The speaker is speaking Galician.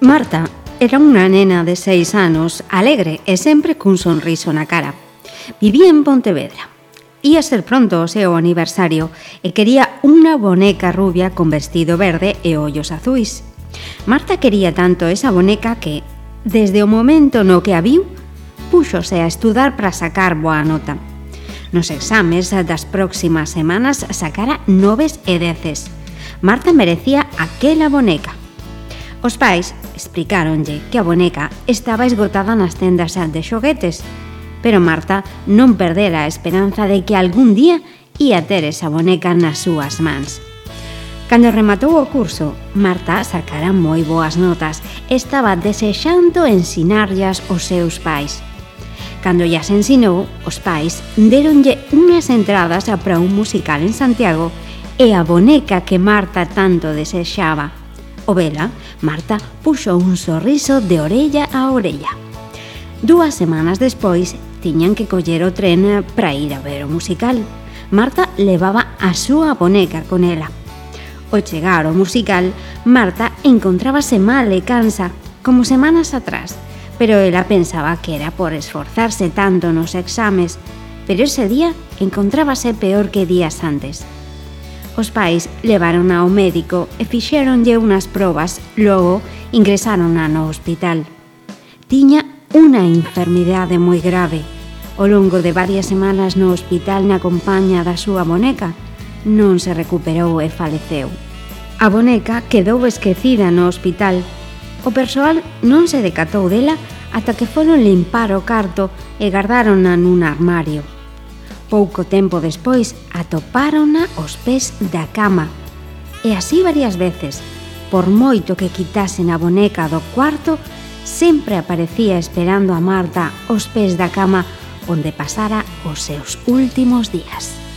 Marta era unha nena de seis anos, alegre e sempre cun sonriso na cara. Vivía en Pontevedra. Ia ser pronto o seu aniversario e quería unha boneca rubia con vestido verde e ollos azuis. Marta quería tanto esa boneca que, desde o momento no que a viu, púxose a estudar para sacar boa nota. Nos exames das próximas semanas sacara noves e deces. Marta merecía aquela boneca Os pais explicáronlle que a boneca estaba esgotada nas tendas de xoguetes, pero Marta non perdera a esperanza de que algún día ia ter esa boneca nas súas mans. Cando rematou o curso, Marta sacara moi boas notas e estaba desexando ensinarllas os seus pais. Cando llas ensinou, os pais deronlle unhas entradas a para un musical en Santiago e a boneca que Marta tanto desexaba o vela, Marta puxo un sorriso de orella a orella. Dúas semanas despois, tiñan que coller o tren para ir a ver o musical. Marta levaba a súa boneca con ela. Ao chegar ao musical, Marta encontrábase mal e cansa, como semanas atrás, pero ela pensaba que era por esforzarse tanto nos exames, pero ese día encontrábase peor que días antes. Os pais levaron ao médico e fixeronlle unhas probas, logo ingresaron no hospital. Tiña unha enfermidade moi grave. Ao longo de varias semanas no hospital na compaña da súa boneca, non se recuperou e faleceu. A boneca quedou esquecida no hospital. O persoal non se decatou dela ata que foron limpar o carto e guardárona nun armario. Pouco tempo despois atopárona os pés da cama. E así varias veces. Por moito que quitasen a boneca do cuarto, sempre aparecía esperando a Marta os pés da cama onde pasara os seus últimos días.